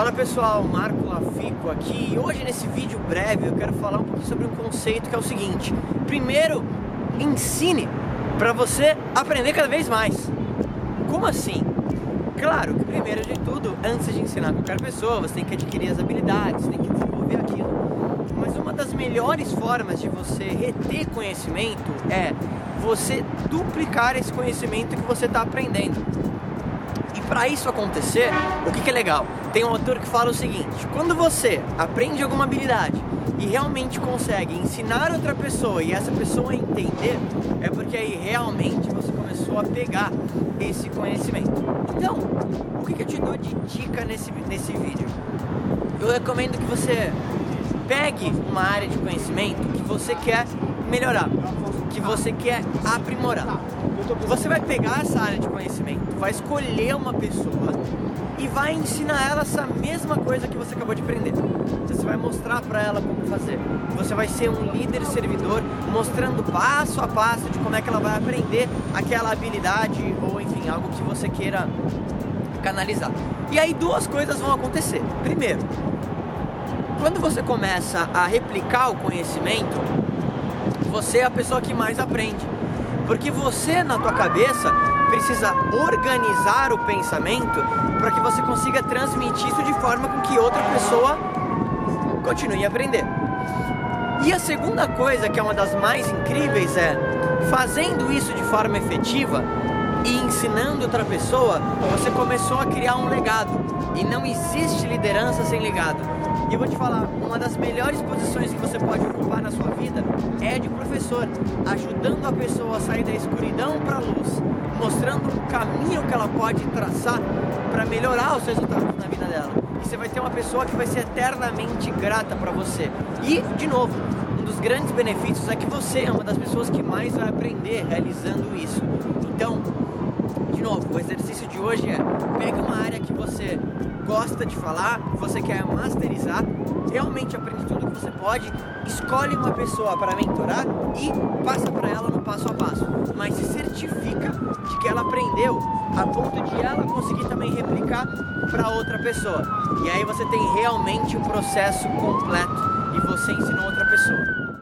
Fala pessoal, Marco Lafico aqui e hoje nesse vídeo breve eu quero falar um pouquinho sobre um conceito que é o seguinte: primeiro, ensine para você aprender cada vez mais. Como assim? Claro que primeiro de tudo, antes de ensinar qualquer pessoa, você tem que adquirir as habilidades, tem que desenvolver aquilo. Mas uma das melhores formas de você reter conhecimento é você duplicar esse conhecimento que você está aprendendo. Para isso acontecer, o que, que é legal? Tem um autor que fala o seguinte: quando você aprende alguma habilidade e realmente consegue ensinar outra pessoa e essa pessoa entender, é porque aí realmente você começou a pegar esse conhecimento. Então, o que, que eu te dou de dica nesse, nesse vídeo? Eu recomendo que você pegue uma área de conhecimento que você quer melhorar, que você quer aprimorar. Você vai pegar essa área de conhecimento, vai escolher uma pessoa e vai ensinar ela essa mesma coisa que você acabou de aprender. Você vai mostrar para ela como fazer. Você vai ser um líder servidor mostrando passo a passo de como é que ela vai aprender aquela habilidade ou enfim, algo que você queira canalizar. E aí duas coisas vão acontecer. Primeiro, quando você começa a replicar o conhecimento, você é a pessoa que mais aprende. Porque você na tua cabeça precisa organizar o pensamento para que você consiga transmitir isso de forma com que outra pessoa continue a aprender. E a segunda coisa, que é uma das mais incríveis, é fazendo isso de forma efetiva e ensinando outra pessoa, você começou a criar um legado. E não existe liderança sem legado. E eu vou te falar, uma das melhores posições que você pode ocupar na sua vida é de professor, ajudando a pessoa a sair da escuridão para a luz, mostrando um caminho que ela pode traçar para melhorar os resultados na vida dela. E você vai ter uma pessoa que vai ser eternamente grata para você. E, de novo, um dos grandes benefícios é que você é uma das pessoas que mais vai aprender realizando isso. Então, de novo, o exercício de hoje é pegue uma área que você gosta de falar, você quer masterizar, realmente aprende tudo que você pode, escolhe uma pessoa para mentorar e passa para ela no passo a passo. Mas se certifica de que ela aprendeu a ponto de ela conseguir também replicar para outra pessoa. E aí você tem realmente o processo completo e você ensinou outra pessoa.